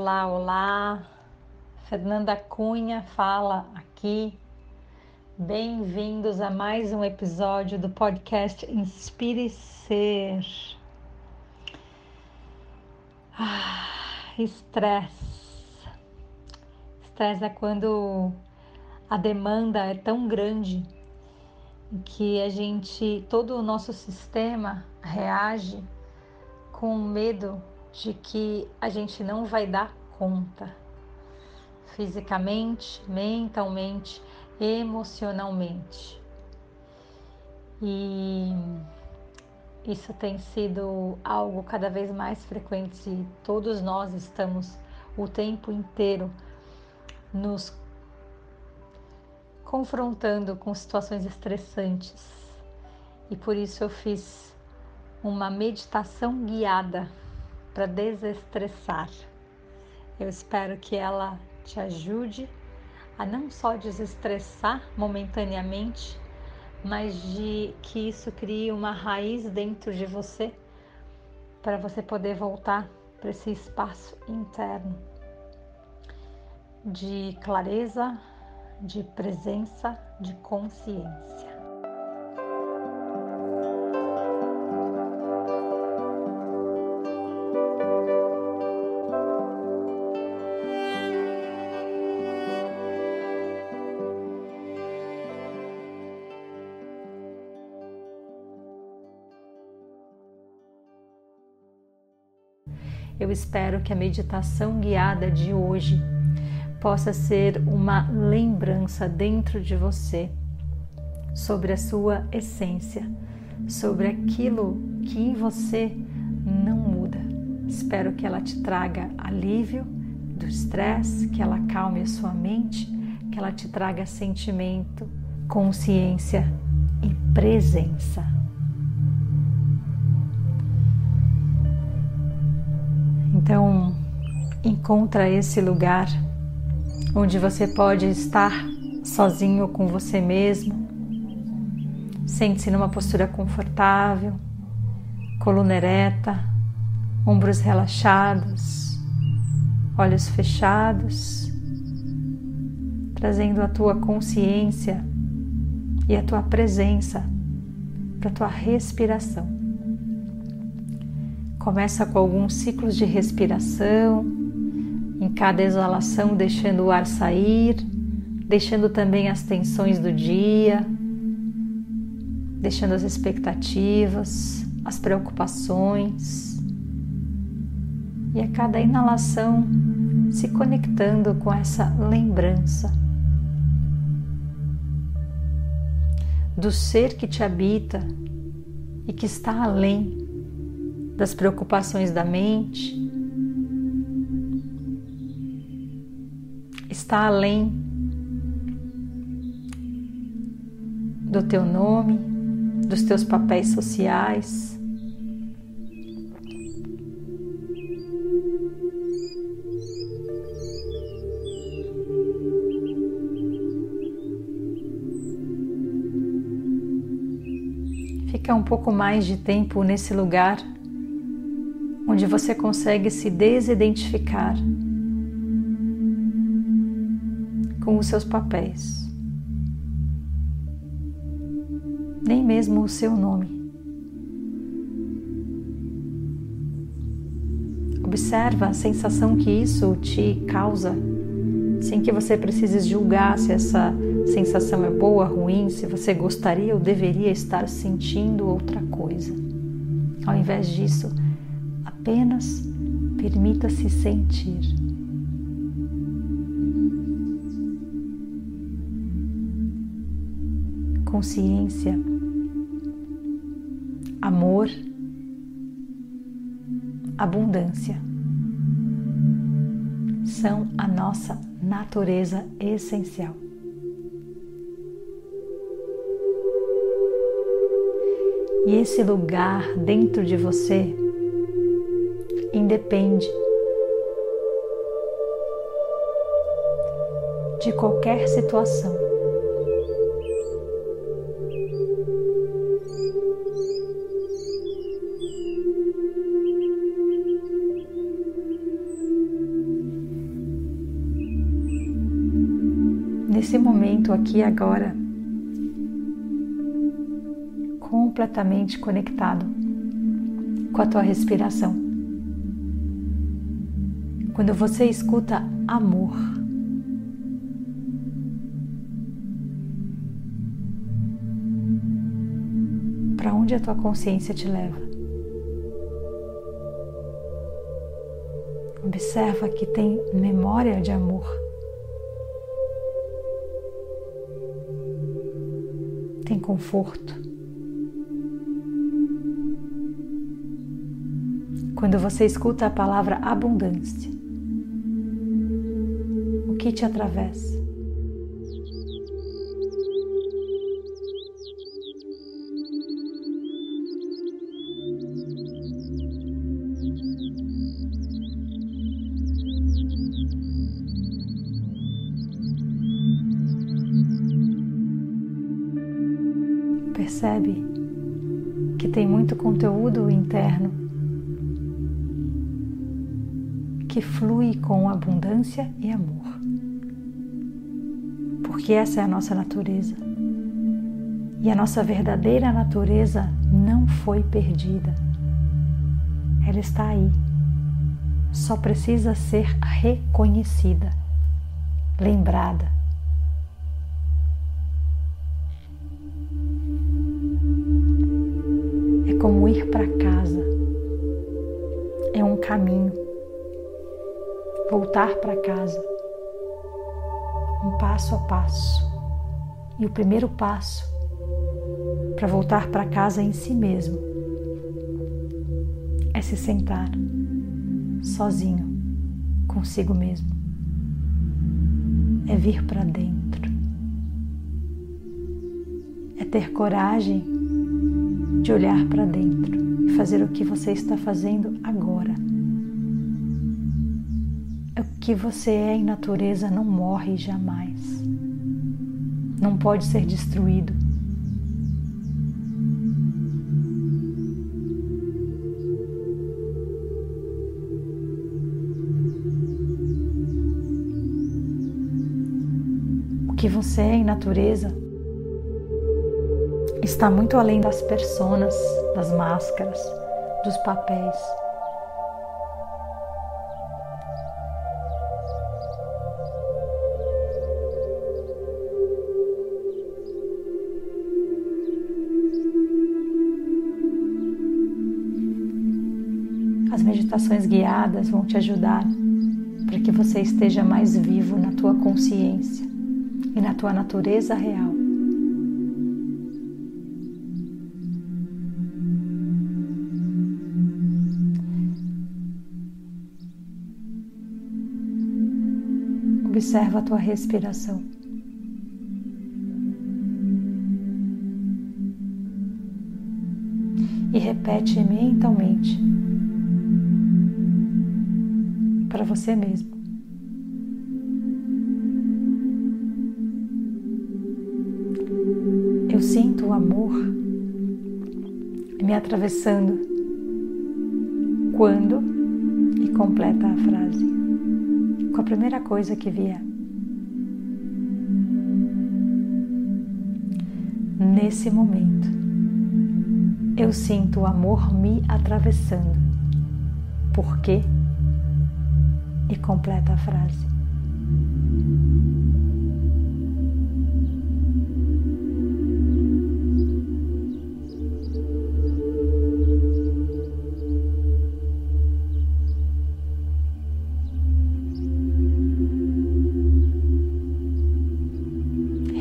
Olá, olá. Fernanda Cunha fala aqui. Bem-vindos a mais um episódio do podcast Inspire Ser. Ah, estresse. Estresse é quando a demanda é tão grande que a gente, todo o nosso sistema reage com medo de que a gente não vai dar conta fisicamente, mentalmente, emocionalmente. E isso tem sido algo cada vez mais frequente e todos nós estamos o tempo inteiro nos confrontando com situações estressantes. E por isso eu fiz uma meditação guiada para desestressar. Eu espero que ela te ajude a não só desestressar momentaneamente, mas de que isso crie uma raiz dentro de você para você poder voltar para esse espaço interno de clareza, de presença, de consciência. Eu espero que a meditação guiada de hoje possa ser uma lembrança dentro de você sobre a sua essência, sobre aquilo que em você não muda. Espero que ela te traga alívio do estresse, que ela acalme a sua mente, que ela te traga sentimento, consciência e presença. Então, encontra esse lugar onde você pode estar sozinho com você mesmo. Sente-se numa postura confortável, coluna ereta, ombros relaxados, olhos fechados, trazendo a tua consciência e a tua presença para a tua respiração. Começa com alguns ciclos de respiração, em cada exalação deixando o ar sair, deixando também as tensões do dia, deixando as expectativas, as preocupações. E a cada inalação se conectando com essa lembrança do ser que te habita e que está além das preocupações da mente, está além do teu nome, dos teus papéis sociais. Fica um pouco mais de tempo nesse lugar onde você consegue se desidentificar com os seus papéis, nem mesmo o seu nome. Observa a sensação que isso te causa, sem que você precise julgar se essa sensação é boa, ruim, se você gostaria ou deveria estar sentindo outra coisa. Ao invés disso, Apenas permita-se sentir. Consciência, amor, abundância são a nossa natureza essencial. E esse lugar dentro de você depende de qualquer situação. Nesse momento aqui agora, completamente conectado com a tua respiração. Quando você escuta amor, para onde a tua consciência te leva? Observa que tem memória de amor. Tem conforto. Quando você escuta a palavra abundância, que te atravessa? percebe que tem muito conteúdo interno que flui com abundância e amor. Porque essa é a nossa natureza. E a nossa verdadeira natureza não foi perdida. Ela está aí. Só precisa ser reconhecida, lembrada como ir para casa. É um caminho. Voltar para casa. Passo a passo. E o primeiro passo para voltar para casa em si mesmo é se sentar sozinho consigo mesmo. É vir para dentro. É ter coragem de olhar para dentro e fazer o que você está fazendo agora. O que você é em natureza não morre jamais. Não pode ser destruído. O que você é em natureza está muito além das personas, das máscaras, dos papéis. Meditações guiadas vão te ajudar para que você esteja mais vivo na tua consciência e na tua natureza real. Observa a tua respiração. E repete mentalmente para você mesmo. Eu sinto o amor me atravessando quando e completa a frase com a primeira coisa que vier. Nesse momento, eu sinto o amor me atravessando. Por quê? E completa a frase.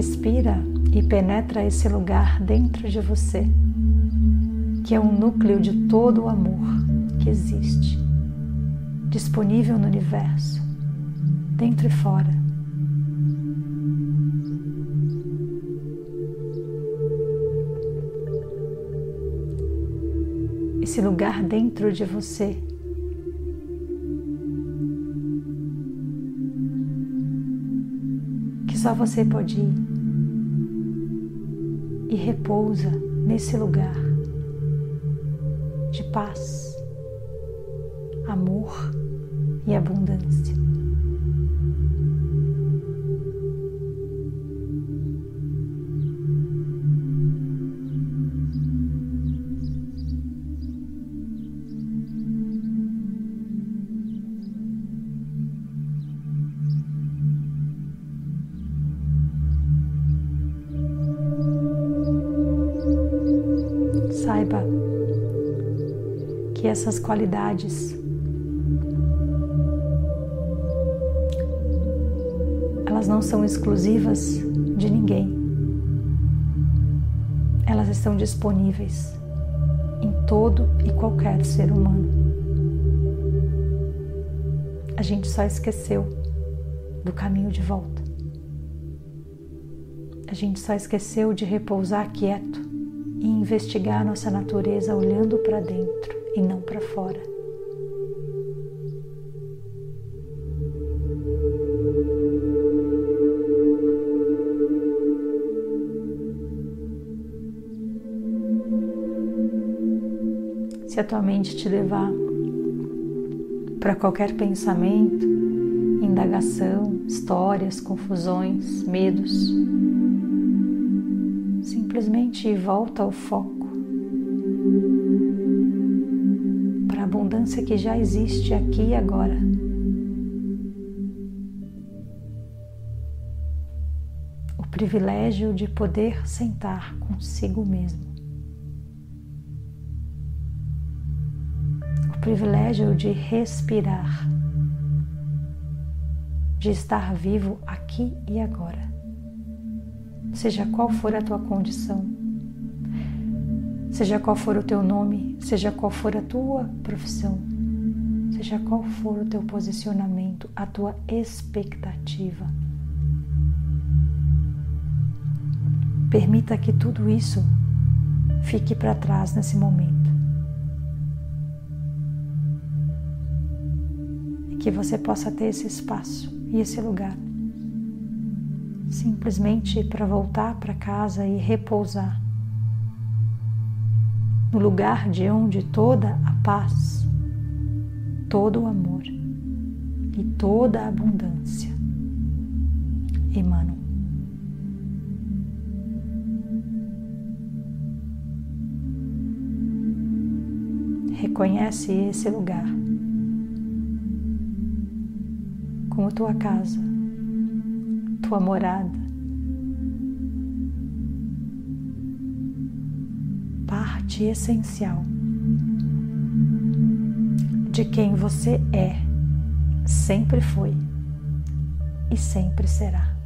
respira e penetra esse lugar dentro de você, que é o núcleo de todo o amor que existe, disponível no universo, dentro e fora. Esse lugar dentro de você que só você pode ir e repousa nesse lugar de paz, amor e abundância. saiba que essas qualidades elas não são exclusivas de ninguém. Elas estão disponíveis em todo e qualquer ser humano. A gente só esqueceu do caminho de volta. A gente só esqueceu de repousar quieto e investigar nossa natureza olhando para dentro e não para fora. A tua mente te levar para qualquer pensamento, indagação, histórias, confusões, medos, simplesmente volta ao foco para a abundância que já existe aqui e agora. O privilégio de poder sentar consigo mesmo. Privilégio de respirar, de estar vivo aqui e agora seja qual for a tua condição, seja qual for o teu nome, seja qual for a tua profissão, seja qual for o teu posicionamento, a tua expectativa. Permita que tudo isso fique para trás nesse momento. Que você possa ter esse espaço e esse lugar. Simplesmente para voltar para casa e repousar. No lugar de onde toda a paz, todo o amor e toda a abundância emanam. Reconhece esse lugar como tua casa tua morada. Parte essencial de quem você é, sempre foi e sempre será.